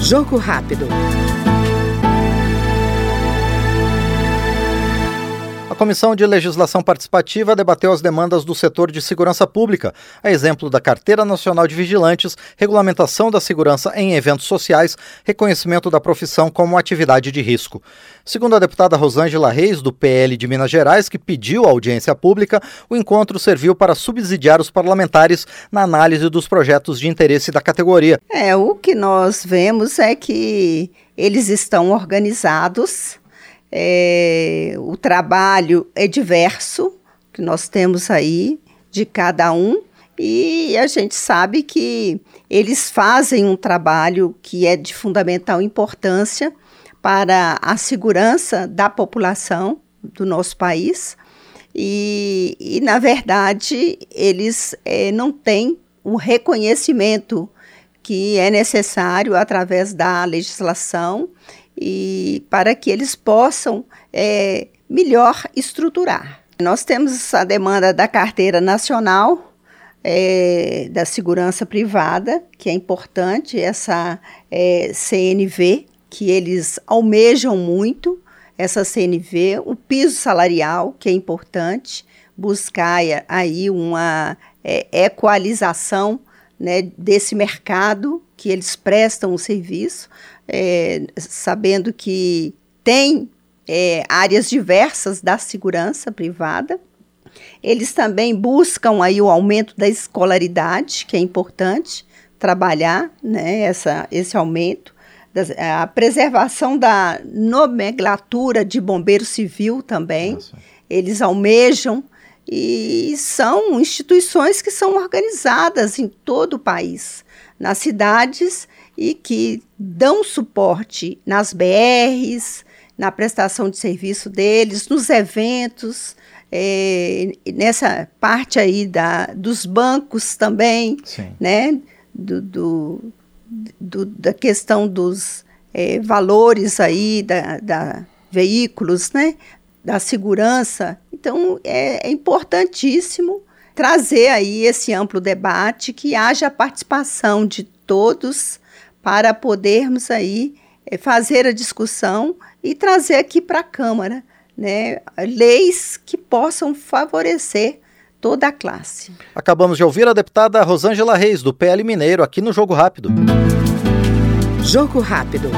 Jogo rápido. Comissão de Legislação Participativa debateu as demandas do setor de segurança pública, a exemplo da Carteira Nacional de Vigilantes, regulamentação da segurança em eventos sociais, reconhecimento da profissão como atividade de risco. Segundo a deputada Rosângela Reis, do PL de Minas Gerais, que pediu audiência pública, o encontro serviu para subsidiar os parlamentares na análise dos projetos de interesse da categoria. É, o que nós vemos é que eles estão organizados é, o trabalho é diverso, que nós temos aí de cada um, e a gente sabe que eles fazem um trabalho que é de fundamental importância para a segurança da população do nosso país. E, e na verdade, eles é, não têm o reconhecimento que é necessário através da legislação e para que eles possam é, melhor estruturar. Nós temos a demanda da carteira nacional é, da segurança privada, que é importante, essa é, CNV, que eles almejam muito, essa CNV, o piso salarial, que é importante, buscar aí uma é, equalização né, desse mercado que eles prestam o serviço, é, sabendo que tem é, áreas diversas da segurança privada. Eles também buscam aí o aumento da escolaridade, que é importante trabalhar né, essa, esse aumento. a preservação da nomenclatura de bombeiro civil também. Nossa. Eles almejam e são instituições que são organizadas em todo o país, nas cidades e que dão suporte nas BRs, na prestação de serviço deles, nos eventos, é, nessa parte aí da, dos bancos também, Sim. né? Do, do, do, da questão dos é, valores aí da, da veículos, né? Da segurança então, é, é importantíssimo trazer aí esse amplo debate, que haja participação de todos para podermos aí é, fazer a discussão e trazer aqui para a Câmara né, leis que possam favorecer toda a classe. Acabamos de ouvir a deputada Rosângela Reis, do PL Mineiro, aqui no Jogo Rápido. Jogo Rápido.